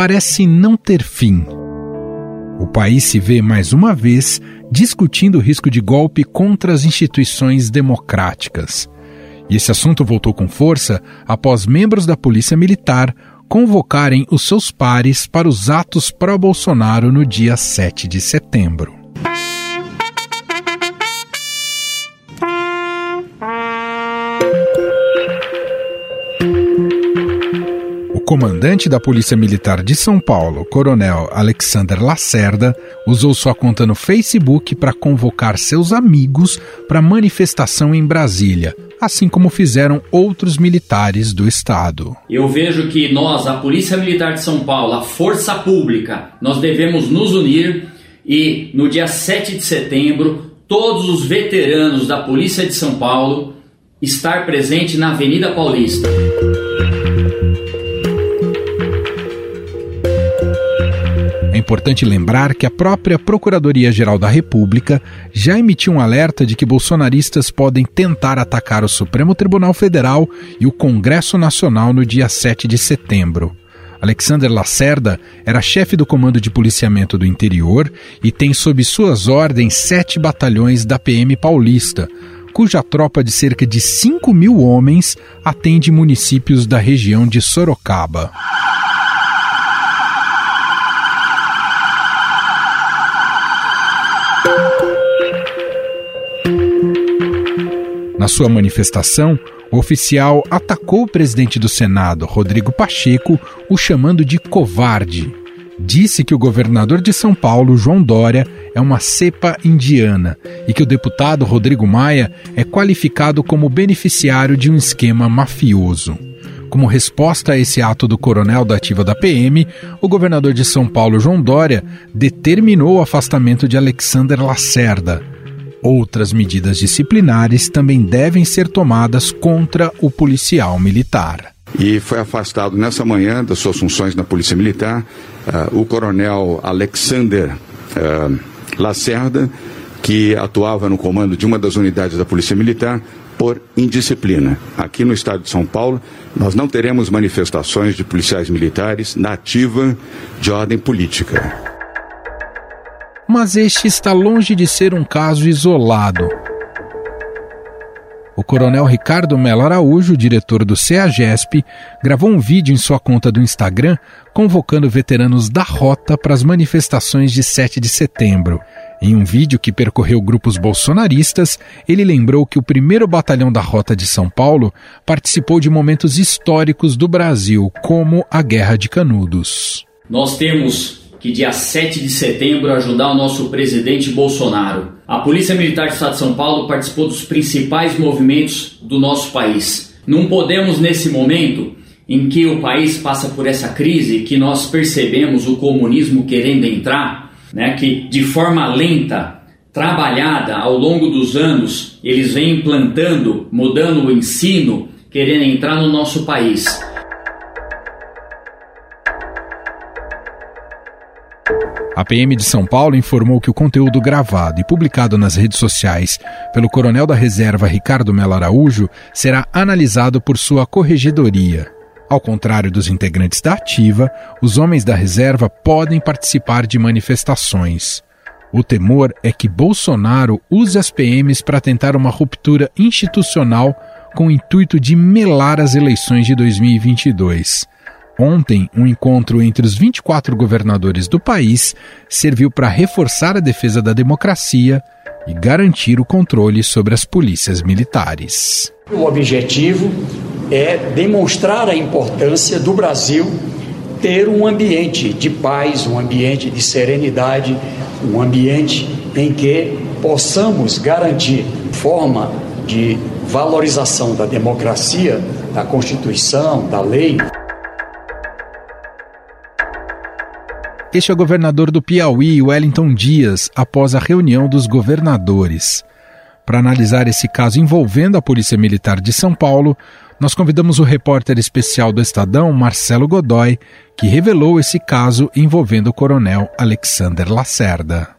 parece não ter fim. O país se vê mais uma vez discutindo o risco de golpe contra as instituições democráticas. E esse assunto voltou com força após membros da Polícia Militar convocarem os seus pares para os atos pró-Bolsonaro no dia 7 de setembro. Comandante da Polícia Militar de São Paulo, Coronel Alexander Lacerda, usou sua conta no Facebook para convocar seus amigos para manifestação em Brasília, assim como fizeram outros militares do estado. Eu vejo que nós, a Polícia Militar de São Paulo, a Força Pública, nós devemos nos unir e no dia 7 de setembro, todos os veteranos da Polícia de São Paulo estar presente na Avenida Paulista. Importante lembrar que a própria Procuradoria-Geral da República já emitiu um alerta de que bolsonaristas podem tentar atacar o Supremo Tribunal Federal e o Congresso Nacional no dia 7 de setembro. Alexander Lacerda era chefe do Comando de Policiamento do Interior e tem sob suas ordens sete batalhões da PM paulista, cuja tropa de cerca de 5 mil homens atende municípios da região de Sorocaba. Na sua manifestação, o oficial atacou o presidente do Senado, Rodrigo Pacheco, o chamando de covarde. Disse que o governador de São Paulo, João Dória, é uma cepa indiana e que o deputado Rodrigo Maia é qualificado como beneficiário de um esquema mafioso. Como resposta a esse ato do coronel da ativa da PM, o governador de São Paulo, João Dória, determinou o afastamento de Alexander Lacerda. Outras medidas disciplinares também devem ser tomadas contra o policial militar. E foi afastado nessa manhã das suas funções na Polícia Militar uh, o coronel Alexander uh, Lacerda, que atuava no comando de uma das unidades da Polícia Militar por indisciplina. Aqui no estado de São Paulo, nós não teremos manifestações de policiais militares na ativa de ordem política mas este está longe de ser um caso isolado. O coronel Ricardo Melo Araújo, diretor do CEAGESP, gravou um vídeo em sua conta do Instagram convocando veteranos da rota para as manifestações de 7 de setembro. Em um vídeo que percorreu grupos bolsonaristas, ele lembrou que o primeiro batalhão da Rota de São Paulo participou de momentos históricos do Brasil, como a Guerra de Canudos. Nós temos que dia 7 de setembro ajudar o nosso presidente Bolsonaro. A Polícia Militar do Estado de São Paulo participou dos principais movimentos do nosso país. Não podemos nesse momento em que o país passa por essa crise, que nós percebemos o comunismo querendo entrar, né, que de forma lenta, trabalhada ao longo dos anos, eles vêm implantando, mudando o ensino, querendo entrar no nosso país. A PM de São Paulo informou que o conteúdo gravado e publicado nas redes sociais pelo coronel da reserva Ricardo Melo Araújo será analisado por sua corregedoria. Ao contrário dos integrantes da ativa, os homens da reserva podem participar de manifestações. O temor é que Bolsonaro use as PMs para tentar uma ruptura institucional com o intuito de melar as eleições de 2022. Ontem, um encontro entre os 24 governadores do país serviu para reforçar a defesa da democracia e garantir o controle sobre as polícias militares. O objetivo é demonstrar a importância do Brasil ter um ambiente de paz, um ambiente de serenidade, um ambiente em que possamos garantir forma de valorização da democracia, da Constituição, da lei. Este é o governador do Piauí, Wellington Dias, após a reunião dos governadores. Para analisar esse caso envolvendo a Polícia Militar de São Paulo, nós convidamos o repórter especial do Estadão, Marcelo Godoy, que revelou esse caso envolvendo o coronel Alexander Lacerda.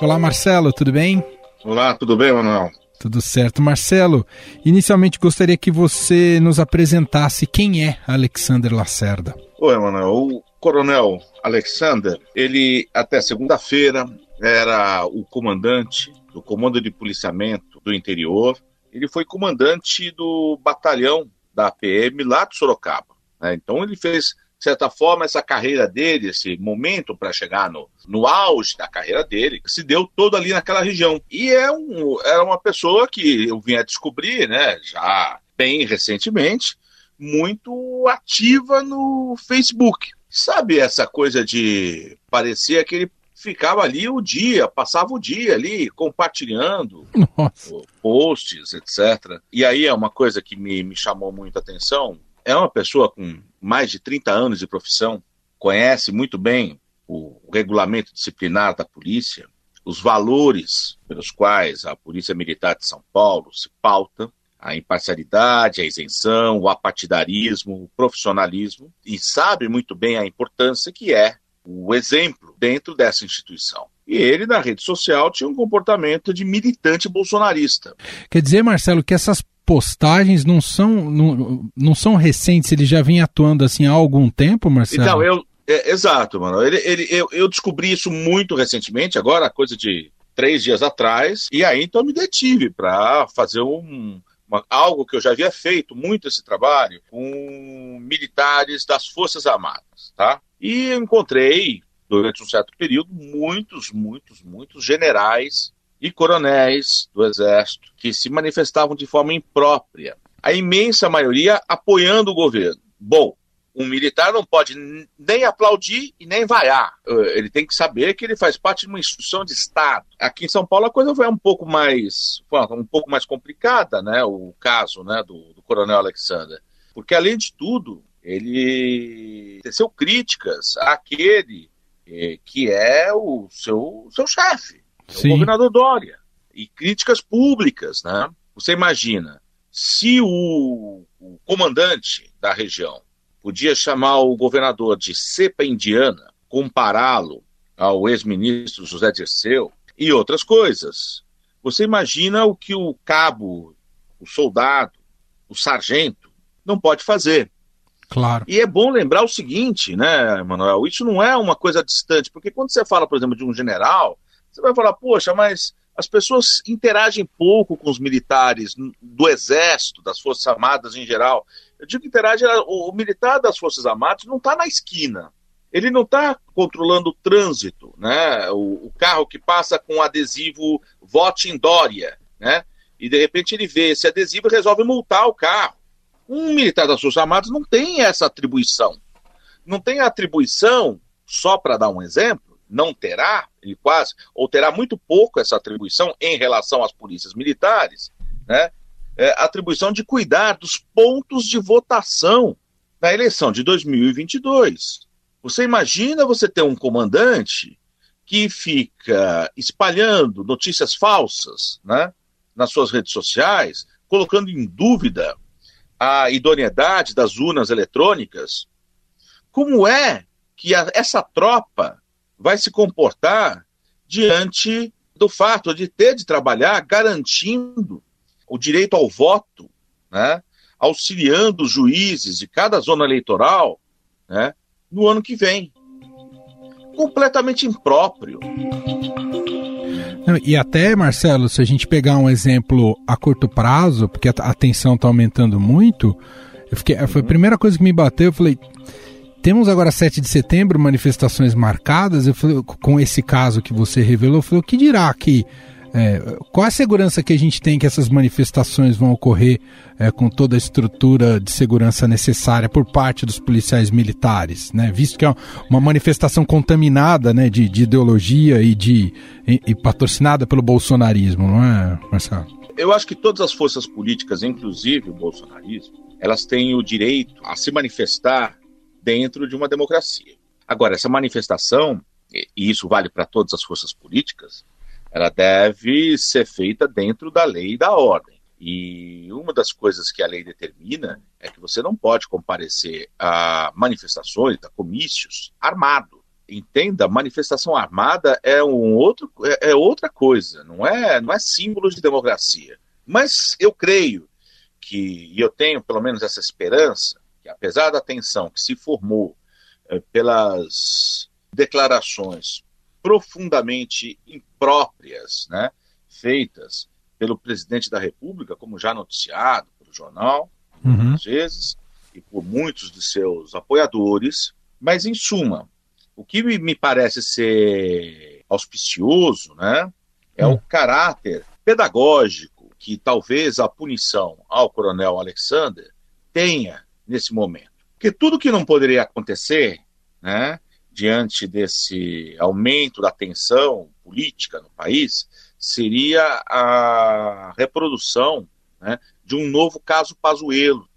Olá, Marcelo, tudo bem? Olá, tudo bem, Manuel? Tudo certo. Marcelo, inicialmente gostaria que você nos apresentasse quem é Alexander Lacerda. Oi, Emanuel. O coronel Alexander, ele até segunda-feira era o comandante do Comando de Policiamento do Interior. Ele foi comandante do batalhão da PM lá de Sorocaba. Né? Então ele fez de certa forma, essa carreira dele, esse momento para chegar no, no auge da carreira dele, se deu todo ali naquela região. E é um, era uma pessoa que eu vim a descobrir, né, já bem recentemente, muito ativa no Facebook. Sabe essa coisa de parecer que ele ficava ali o dia, passava o dia ali compartilhando Nossa. posts, etc. E aí é uma coisa que me, me chamou muita atenção. É uma pessoa com mais de 30 anos de profissão, conhece muito bem o regulamento disciplinar da polícia, os valores pelos quais a Polícia Militar de São Paulo se pauta, a imparcialidade, a isenção, o apartidarismo, o profissionalismo, e sabe muito bem a importância que é o exemplo dentro dessa instituição. E ele, na rede social, tinha um comportamento de militante bolsonarista. Quer dizer, Marcelo, que essas postagens não são, não, não são recentes, ele já vem atuando assim há algum tempo, Marcelo? Então, eu. É, exato, mano. Ele, ele, eu, eu descobri isso muito recentemente, agora, coisa de três dias atrás, e aí então me detive para fazer um, algo que eu já havia feito muito esse trabalho com militares das Forças Armadas, tá? E encontrei, durante um certo período, muitos, muitos, muitos generais e coronéis do Exército que se manifestavam de forma imprópria, a imensa maioria apoiando o governo. Bom, um militar não pode nem aplaudir e nem vaiar. Eh, ele tem que saber que ele faz parte de uma instituição de Estado. Aqui em São Paulo a coisa foi um pouco mais, um pouco mais complicada, né? O caso, né, do, do coronel Alexander, porque além de tudo ele teceu críticas àquele eh, que é o seu, seu chefe. O governador Dória. E críticas públicas, né? Você imagina, se o, o comandante da região podia chamar o governador de cepa indiana, compará-lo ao ex-ministro José Dirceu e outras coisas. Você imagina o que o cabo, o soldado, o sargento não pode fazer. Claro. E é bom lembrar o seguinte, né, Manuel? Isso não é uma coisa distante, porque quando você fala, por exemplo, de um general, você vai falar, poxa, mas as pessoas interagem pouco com os militares do Exército, das Forças Armadas em geral. Eu digo que interage, o, militar das Forças Armadas não está na esquina. Ele não está controlando o trânsito, né? O, o, carro que passa com adesivo vote em Dória, né? E de repente ele vê esse adesivo e resolve multar o carro. Um militar das Forças Armadas não tem essa atribuição. Não tem atribuição, só para dar um exemplo, não terá, ele quase, ou terá muito pouco essa atribuição em relação às polícias militares, né? É, atribuição de cuidar dos pontos de votação na eleição de 2022. Você imagina você ter um comandante que fica espalhando notícias falsas né, nas suas redes sociais, colocando em dúvida a idoneidade das urnas eletrônicas. Como é que a, essa tropa vai se comportar diante do fato de ter de trabalhar garantindo o direito ao voto, né, auxiliando os juízes de cada zona eleitoral né, no ano que vem. Completamente impróprio. E até, Marcelo, se a gente pegar um exemplo a curto prazo, porque a tensão está aumentando muito, eu fiquei, foi a primeira coisa que me bateu, eu falei, temos agora 7 de setembro, manifestações marcadas. Eu falei, com esse caso que você revelou, eu falei, o que dirá que é, qual a segurança que a gente tem que essas manifestações vão ocorrer é, com toda a estrutura de segurança necessária por parte dos policiais militares, né? Visto que é uma manifestação contaminada, né, de, de ideologia e de e, e patrocinada pelo bolsonarismo, não é, Marcelo? Eu acho que todas as forças políticas, inclusive o bolsonarismo, elas têm o direito a se manifestar dentro de uma democracia. Agora, essa manifestação, e isso vale para todas as forças políticas, ela deve ser feita dentro da lei e da ordem. E uma das coisas que a lei determina é que você não pode comparecer a manifestações, a comícios, armado. Entenda, manifestação armada é um outro, é, é outra coisa, não é, não é símbolo de democracia. Mas eu creio que, e eu tenho pelo menos essa esperança, que apesar da tensão que se formou eh, pelas declarações profundamente impróprias, né, feitas pelo presidente da República, como já noticiado pelo jornal, uhum. muitas vezes, e por muitos de seus apoiadores, mas em suma, o que me parece ser auspicioso, né, é uhum. o caráter pedagógico que talvez a punição ao coronel Alexander tenha nesse momento. Porque tudo que não poderia acontecer, né, diante desse aumento da tensão política no país, seria a reprodução né, de um novo caso Pazuello.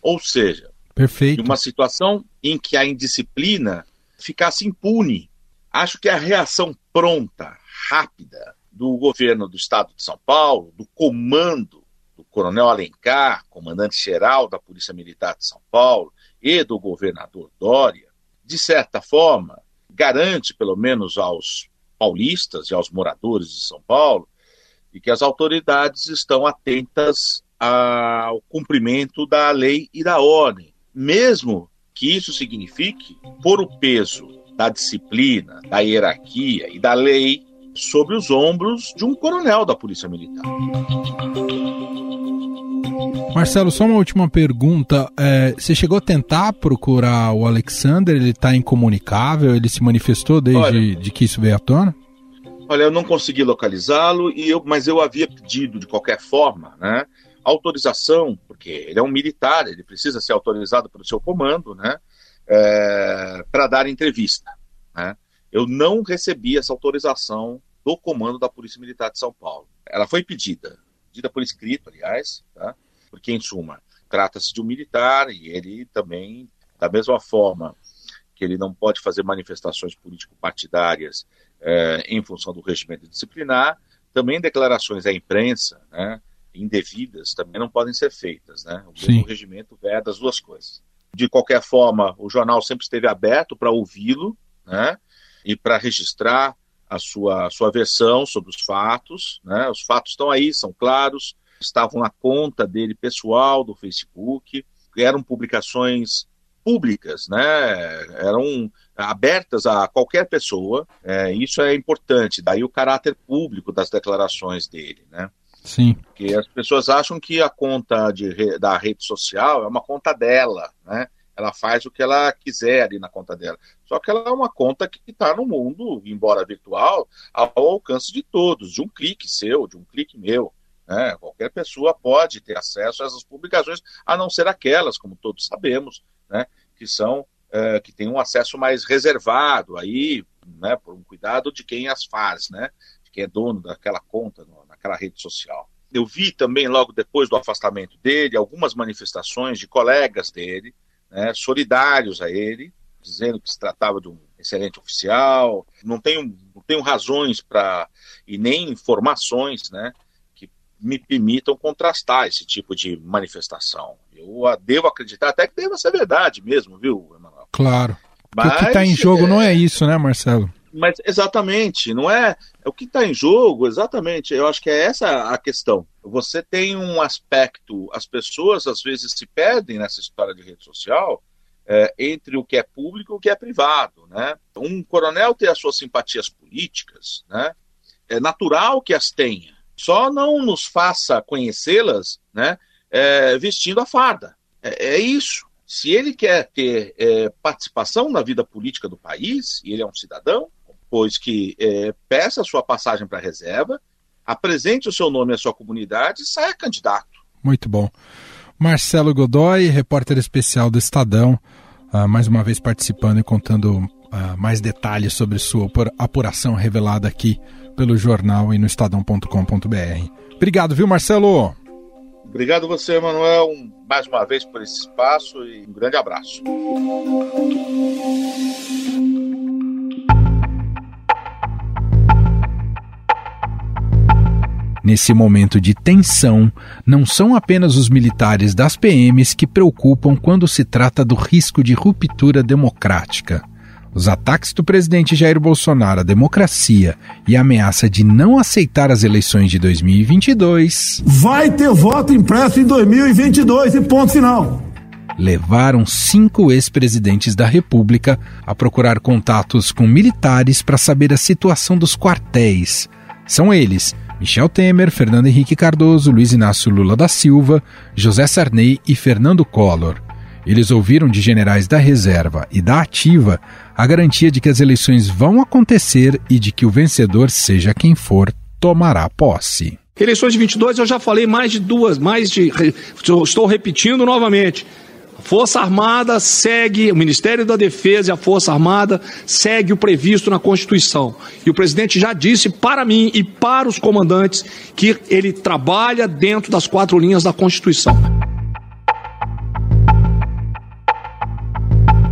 Ou seja, Perfeito. de uma situação em que a indisciplina ficasse impune. Acho que a reação pronta, rápida, do governo do estado de São Paulo, do comando do coronel Alencar, comandante-geral da Polícia Militar de São Paulo, e do governador Dória, de certa forma, garante, pelo menos aos paulistas e aos moradores de São Paulo, e que as autoridades estão atentas ao cumprimento da lei e da ordem, mesmo que isso signifique pôr o peso da disciplina, da hierarquia e da lei sobre os ombros de um coronel da Polícia Militar. Marcelo, só uma última pergunta. É, você chegou a tentar procurar o Alexander? Ele está incomunicável? Ele se manifestou desde olha, de que isso veio à tona? Olha, eu não consegui localizá-lo, e eu, mas eu havia pedido de qualquer forma, né? Autorização, porque ele é um militar, ele precisa ser autorizado pelo seu comando, né? É, para dar entrevista. Né? Eu não recebi essa autorização do comando da Polícia Militar de São Paulo. Ela foi pedida, pedida por escrito, aliás, tá? Porque, em suma, trata-se de um militar e ele também, da mesma forma que ele não pode fazer manifestações político-partidárias eh, em função do regimento disciplinar, também declarações à imprensa, né, indevidas, também não podem ser feitas. Né? O Sim. regimento veda as duas coisas. De qualquer forma, o jornal sempre esteve aberto para ouvi-lo né, e para registrar a sua, a sua versão sobre os fatos. Né? Os fatos estão aí, são claros, estavam na conta dele pessoal do Facebook, eram publicações públicas, né? Eram abertas a qualquer pessoa. É, isso é importante. Daí o caráter público das declarações dele, né? Sim. Porque as pessoas acham que a conta de, da rede social é uma conta dela, né? Ela faz o que ela quiser ali na conta dela. Só que ela é uma conta que está no mundo, embora virtual, ao alcance de todos, de um clique seu, de um clique meu. Né? Qualquer pessoa pode ter acesso a essas publicações, a não ser aquelas, como todos sabemos, né? que são é, que têm um acesso mais reservado aí, né? por um cuidado de quem as faz, né? de quem é dono daquela conta naquela rede social. Eu vi também, logo depois do afastamento dele, algumas manifestações de colegas dele, né? solidários a ele, dizendo que se tratava de um excelente oficial. Não tenho, não tenho razões para e nem informações, né, me permitam contrastar esse tipo de manifestação. Eu devo acreditar até que deva ser verdade mesmo, viu, Emanuel? Claro. Mas, o que está em jogo é... não é isso, né, Marcelo? Mas exatamente, não é, o que está em jogo, exatamente. Eu acho que é essa a questão. Você tem um aspecto, as pessoas às vezes se perdem nessa história de rede social é, entre o que é público e o que é privado, né? Um coronel ter as suas simpatias políticas, né? É natural que as tenha só não nos faça conhecê-las né, é, vestindo a farda. É, é, isso. Se ele quer ter é, participação na vida política do país, e ele é um cidadão, pois que é, peça a sua passagem para a reserva, apresente o seu nome à sua comunidade e saia candidato. Muito bom. Marcelo Godoy, repórter especial do Estadão, uh, mais uma vez participando e contando uh, mais detalhes sobre sua apuração revelada aqui pelo jornal e no estadão.com.br. Obrigado, viu, Marcelo? Obrigado você, Manuel, mais uma vez por esse espaço e um grande abraço. Nesse momento de tensão, não são apenas os militares das PMs que preocupam quando se trata do risco de ruptura democrática. Os ataques do presidente Jair Bolsonaro à democracia e a ameaça de não aceitar as eleições de 2022. Vai ter voto impresso em 2022 e ponto final. Levaram cinco ex-presidentes da República a procurar contatos com militares para saber a situação dos quartéis. São eles Michel Temer, Fernando Henrique Cardoso, Luiz Inácio Lula da Silva, José Sarney e Fernando Collor. Eles ouviram de generais da reserva e da ativa a garantia de que as eleições vão acontecer e de que o vencedor, seja quem for, tomará posse. Eleições de 22 eu já falei mais de duas, mais de. Estou repetindo novamente. Força Armada segue, o Ministério da Defesa e a Força Armada segue o previsto na Constituição. E o presidente já disse para mim e para os comandantes que ele trabalha dentro das quatro linhas da Constituição.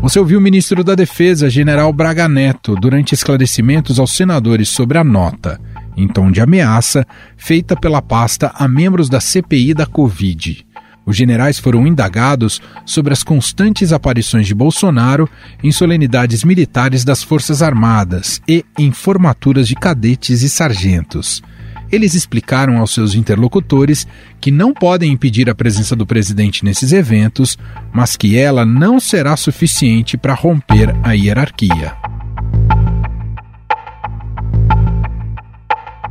Você ouviu o ministro da Defesa, general Braga Neto, durante esclarecimentos aos senadores sobre a nota, em tom de ameaça, feita pela pasta a membros da CPI da Covid. Os generais foram indagados sobre as constantes aparições de Bolsonaro em solenidades militares das Forças Armadas e em formaturas de cadetes e sargentos. Eles explicaram aos seus interlocutores que não podem impedir a presença do presidente nesses eventos, mas que ela não será suficiente para romper a hierarquia.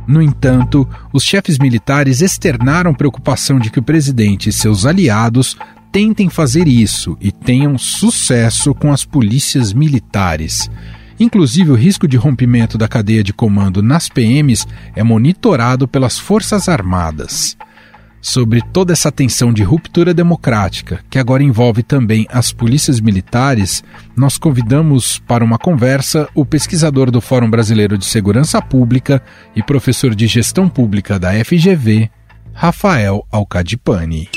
No entanto, os chefes militares externaram preocupação de que o presidente e seus aliados tentem fazer isso e tenham sucesso com as polícias militares. Inclusive, o risco de rompimento da cadeia de comando nas PMs é monitorado pelas Forças Armadas. Sobre toda essa tensão de ruptura democrática, que agora envolve também as polícias militares, nós convidamos para uma conversa o pesquisador do Fórum Brasileiro de Segurança Pública e professor de Gestão Pública da FGV, Rafael Alcadipani.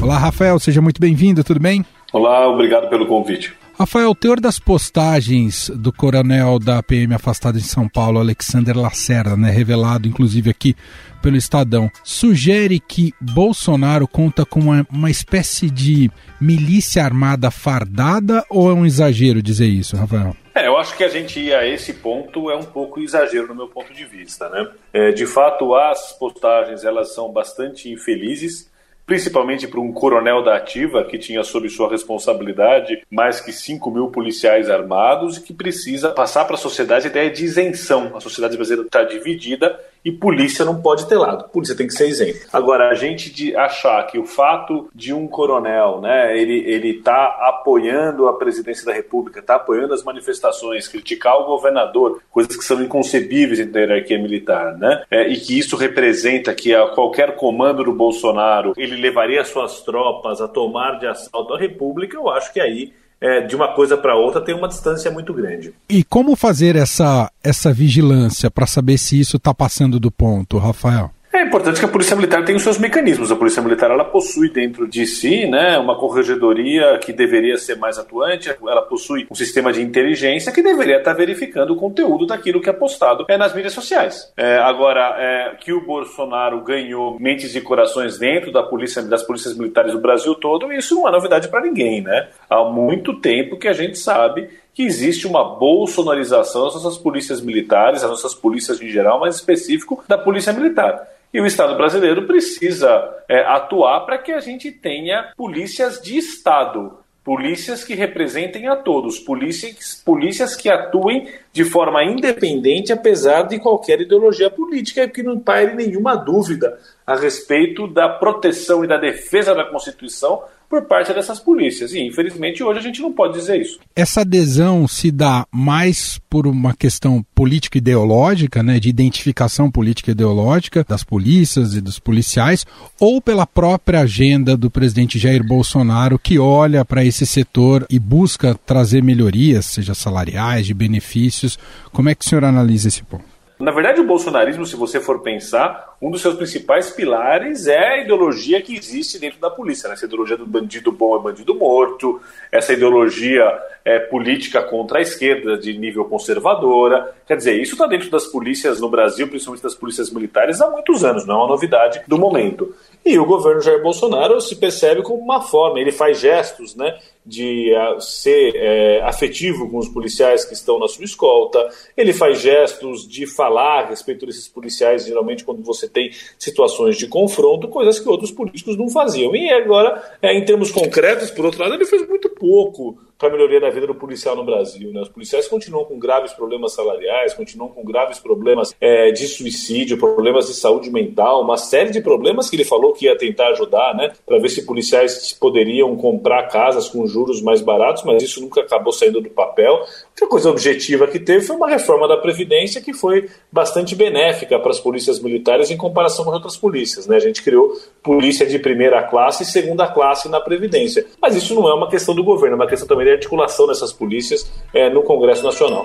Olá, Rafael, seja muito bem-vindo, tudo bem? Olá, obrigado pelo convite. Rafael, o teor das postagens do coronel da PM afastado em São Paulo, Alexander Lacerda, né, revelado inclusive aqui pelo Estadão, sugere que Bolsonaro conta com uma, uma espécie de milícia armada fardada ou é um exagero dizer isso, Rafael? É, eu acho que a gente ir a esse ponto é um pouco exagero no meu ponto de vista, né? É, de fato, as postagens elas são bastante infelizes principalmente para um coronel da ativa que tinha sob sua responsabilidade mais que 5 mil policiais armados e que precisa passar para a sociedade a ideia de isenção. A sociedade brasileira está dividida e polícia não pode ter lado. Polícia tem que ser isenta. Agora, a gente de achar que o fato de um coronel, né, ele ele tá apoiando a presidência da República, está apoiando as manifestações, criticar o governador, coisas que são inconcebíveis dentro da hierarquia militar, né, é, e que isso representa que a qualquer comando do Bolsonaro ele levaria suas tropas a tomar de assalto a República, eu acho que aí é, de uma coisa para outra tem uma distância muito grande. E como fazer essa, essa vigilância para saber se isso está passando do ponto, Rafael? É importante que a Polícia Militar tenha os seus mecanismos. A Polícia Militar ela possui dentro de si né, uma corregedoria que deveria ser mais atuante, ela possui um sistema de inteligência que deveria estar verificando o conteúdo daquilo que é postado é, nas mídias sociais. É, agora, é, que o Bolsonaro ganhou mentes e corações dentro da polícia, das polícias militares do Brasil todo, isso não é novidade para ninguém. Né? Há muito tempo que a gente sabe que existe uma bolsonarização das nossas polícias militares, das nossas polícias em geral, mas específico da polícia militar. E o Estado brasileiro precisa é, atuar para que a gente tenha polícias de Estado, polícias que representem a todos, polícias, polícias que atuem de forma independente, apesar de qualquer ideologia política, que não paire nenhuma dúvida a respeito da proteção e da defesa da Constituição por parte dessas polícias. E, infelizmente, hoje a gente não pode dizer isso. Essa adesão se dá mais por uma questão político-ideológica, né, de identificação política-ideológica das polícias e dos policiais, ou pela própria agenda do presidente Jair Bolsonaro, que olha para esse setor e busca trazer melhorias, seja salariais, de benefícios. Como é que o senhor analisa esse ponto? Na verdade, o bolsonarismo, se você for pensar, um dos seus principais pilares é a ideologia que existe dentro da polícia. Né? Essa ideologia do bandido bom é bandido morto, essa ideologia é, política contra a esquerda, de nível conservadora. Quer dizer, isso está dentro das polícias no Brasil, principalmente das polícias militares, há muitos anos, não é uma novidade do momento. E o governo Jair Bolsonaro se percebe como uma forma, ele faz gestos né, de uh, ser é, afetivo com os policiais que estão na sua escolta, ele faz gestos de falar a respeito desses policiais, geralmente quando você tem situações de confronto, coisas que outros políticos não faziam. E agora, é, em termos concretos, por outro lado, ele fez muito pouco para a melhoria da vida do policial no Brasil. Né? Os policiais continuam com graves problemas salariais, continuam com graves problemas é, de suicídio, problemas de saúde mental, uma série de problemas que ele falou que ia tentar ajudar, né, para ver se policiais poderiam comprar casas com juros mais baratos, mas isso nunca acabou saindo do papel. Outra coisa objetiva que teve foi uma reforma da Previdência que foi bastante benéfica para as polícias militares em comparação com outras polícias. Né? A gente criou polícia de primeira classe e segunda classe na Previdência. Mas isso não é uma questão do governo, é uma questão também articulação dessas polícias é, no Congresso Nacional.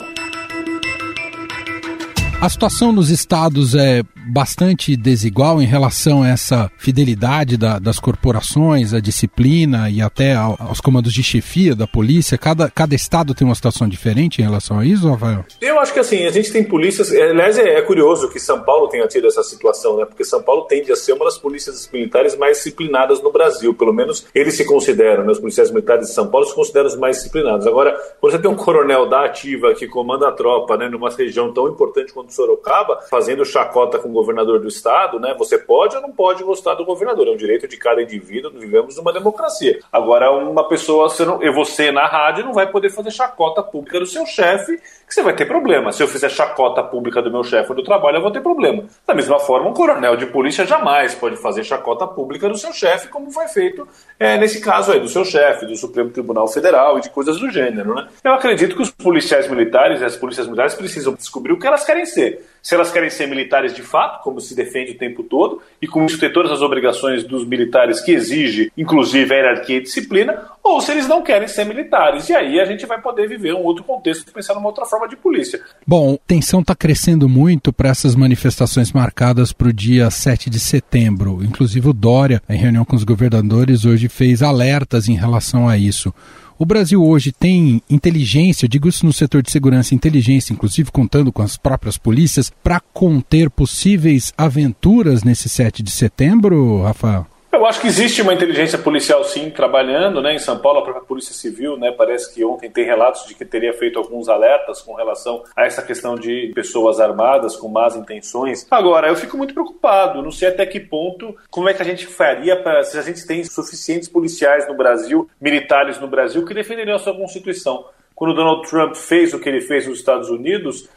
A situação nos estados é bastante desigual em relação a essa fidelidade da, das corporações, a disciplina e até ao, aos comandos de chefia da polícia. Cada, cada estado tem uma situação diferente em relação a isso, Rafael? Eu acho que assim, a gente tem polícias. É, aliás, é, é curioso que São Paulo tenha tido essa situação, né? Porque São Paulo tende a ser uma das polícias militares mais disciplinadas no Brasil. Pelo menos eles se consideram, né? Os policiais militares de São Paulo se consideram os mais disciplinados. Agora, quando você tem um coronel da ativa que comanda a tropa, né? Numa região tão importante quanto Sorocaba, fazendo chacota com o governador do estado, né? Você pode ou não pode gostar do governador, é um direito de cada indivíduo, vivemos numa democracia. Agora, uma pessoa, você, não, você na rádio não vai poder fazer chacota pública do seu chefe, que você vai ter problema. Se eu fizer chacota pública do meu chefe do trabalho, eu vou ter problema. Da mesma forma, um coronel de polícia jamais pode fazer chacota pública do seu chefe, como foi feito é, nesse caso aí, do seu chefe, do Supremo Tribunal Federal e de coisas do gênero, né? Eu acredito que os policiais militares e as polícias militares precisam descobrir o que elas querem ser se elas querem ser militares de fato, como se defende o tempo todo, e com isso ter todas as obrigações dos militares que exige, inclusive a hierarquia e disciplina, ou se eles não querem ser militares. E aí a gente vai poder viver um outro contexto, pensar numa outra forma de polícia. Bom, tensão está crescendo muito para essas manifestações marcadas para o dia 7 de setembro. Inclusive o Dória, em reunião com os governadores, hoje fez alertas em relação a isso. O Brasil hoje tem inteligência, digo isso no setor de segurança, inteligência, inclusive contando com as próprias polícias, para conter possíveis aventuras nesse 7 de setembro, Rafael? Eu acho que existe uma inteligência policial sim trabalhando, né? Em São Paulo a própria Polícia Civil, né? Parece que ontem tem relatos de que teria feito alguns alertas com relação a essa questão de pessoas armadas com más intenções. Agora, eu fico muito preocupado, não sei até que ponto, como é que a gente faria para se a gente tem suficientes policiais no Brasil, militares no Brasil que defenderiam a sua Constituição. Quando Donald Trump fez o que ele fez nos Estados Unidos,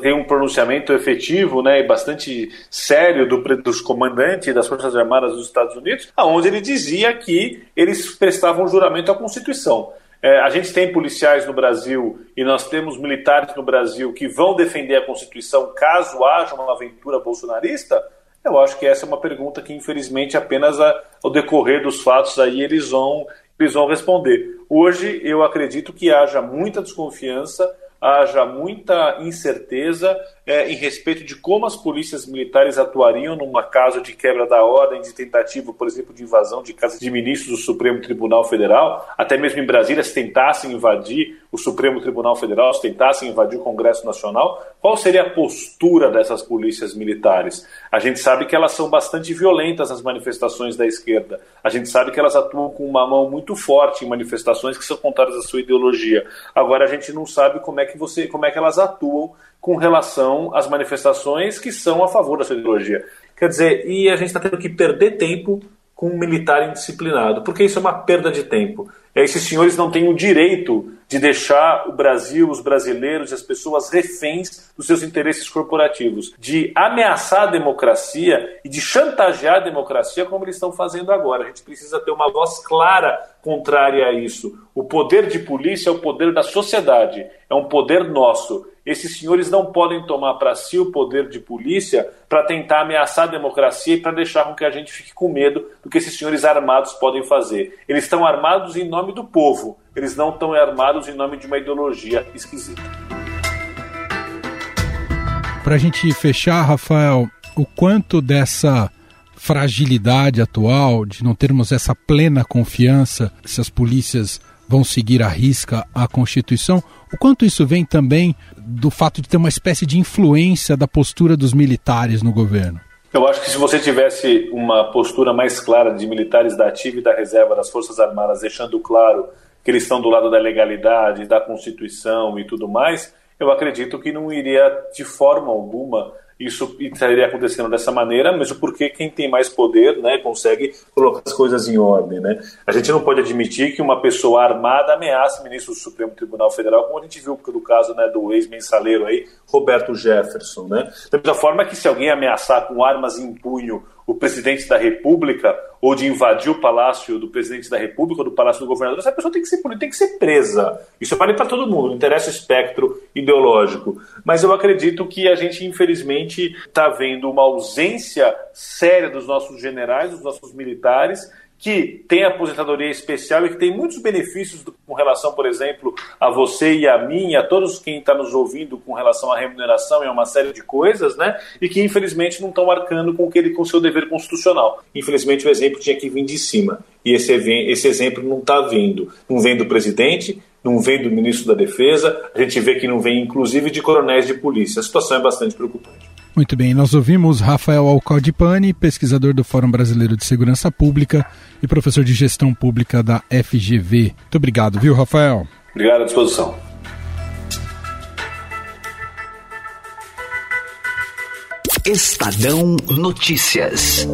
tem um pronunciamento efetivo né, e bastante sério do, dos comandantes das Forças Armadas dos Estados Unidos, onde ele dizia que eles prestavam juramento à Constituição. É, a gente tem policiais no Brasil e nós temos militares no Brasil que vão defender a Constituição caso haja uma aventura bolsonarista? Eu acho que essa é uma pergunta que, infelizmente, apenas ao decorrer dos fatos aí eles vão, eles vão responder. Hoje, eu acredito que haja muita desconfiança haja muita incerteza é, em respeito de como as polícias militares atuariam numa caso de quebra da ordem, de tentativa, por exemplo, de invasão de casa de ministros do Supremo Tribunal Federal, até mesmo em Brasília, se tentassem invadir o Supremo Tribunal Federal, se tentassem invadir o Congresso Nacional, qual seria a postura dessas polícias militares? A gente sabe que elas são bastante violentas nas manifestações da esquerda. A gente sabe que elas atuam com uma mão muito forte em manifestações que são contrárias à sua ideologia. Agora a gente não sabe como é que você, como é que elas atuam com relação às manifestações que são a favor da sua ideologia. Quer dizer, e a gente está tendo que perder tempo com um militar indisciplinado, porque isso é uma perda de tempo. Esses senhores não têm o direito de deixar o Brasil, os brasileiros e as pessoas reféns dos seus interesses corporativos, de ameaçar a democracia e de chantagear a democracia como eles estão fazendo agora. A gente precisa ter uma voz clara contrária a isso. O poder de polícia é o poder da sociedade, é um poder nosso. Esses senhores não podem tomar para si o poder de polícia para tentar ameaçar a democracia e para deixar com que a gente fique com medo do que esses senhores armados podem fazer. Eles estão armados em nome do povo, eles não estão armados em nome de uma ideologia esquisita. Para a gente fechar, Rafael, o quanto dessa fragilidade atual, de não termos essa plena confiança se as polícias vão seguir à risca a Constituição, o quanto isso vem também do fato de ter uma espécie de influência da postura dos militares no governo? Eu acho que se você tivesse uma postura mais clara de militares da ativa e da reserva das Forças Armadas, deixando claro que eles estão do lado da legalidade, da Constituição e tudo mais, eu acredito que não iria de forma alguma isso estaria acontecendo dessa maneira, mesmo porque quem tem mais poder né, consegue colocar as coisas em ordem. Né? A gente não pode admitir que uma pessoa armada ameace o ministro do Supremo Tribunal Federal, como a gente viu do caso né, do ex-mensaleiro aí, Roberto Jefferson. Né? Da mesma forma que se alguém ameaçar com armas em punho o presidente da República ou de invadir o palácio do presidente da República ou do palácio do governador, essa pessoa tem que ser tem que ser presa. Isso vale para todo mundo, não interessa o espectro ideológico. Mas eu acredito que a gente, infelizmente, está vendo uma ausência séria dos nossos generais, dos nossos militares, que tem aposentadoria especial e que tem muitos benefícios do, com relação, por exemplo, a você e a mim, a todos quem está nos ouvindo com relação à remuneração e a uma série de coisas, né? E que infelizmente não estão marcando com, ele, com o seu dever constitucional. Infelizmente o exemplo tinha que vir de cima. E esse, esse exemplo não está vindo. Não vem do presidente, não vem do ministro da Defesa, a gente vê que não vem inclusive de coronéis de polícia. A situação é bastante preocupante. Muito bem, nós ouvimos Rafael Alcaldipani, pesquisador do Fórum Brasileiro de Segurança Pública e professor de Gestão Pública da FGV. Muito obrigado, viu, Rafael? Obrigado à disposição. Estadão Notícias.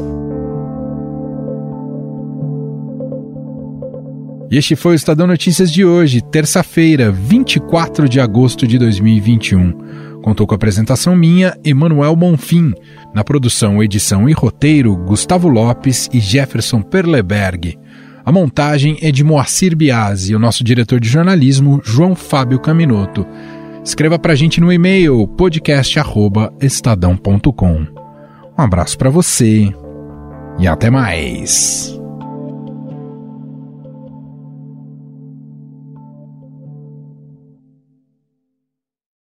E este foi o Estadão Notícias de hoje, terça-feira, 24 de agosto de 2021. Contou com a apresentação minha, Emanuel Bonfim. Na produção, edição e roteiro, Gustavo Lopes e Jefferson Perleberg. A montagem é de Moacir Biasi e o nosso diretor de jornalismo, João Fábio Caminoto. Escreva pra gente no e-mail podcast@estadão.com. Um abraço para você e até mais.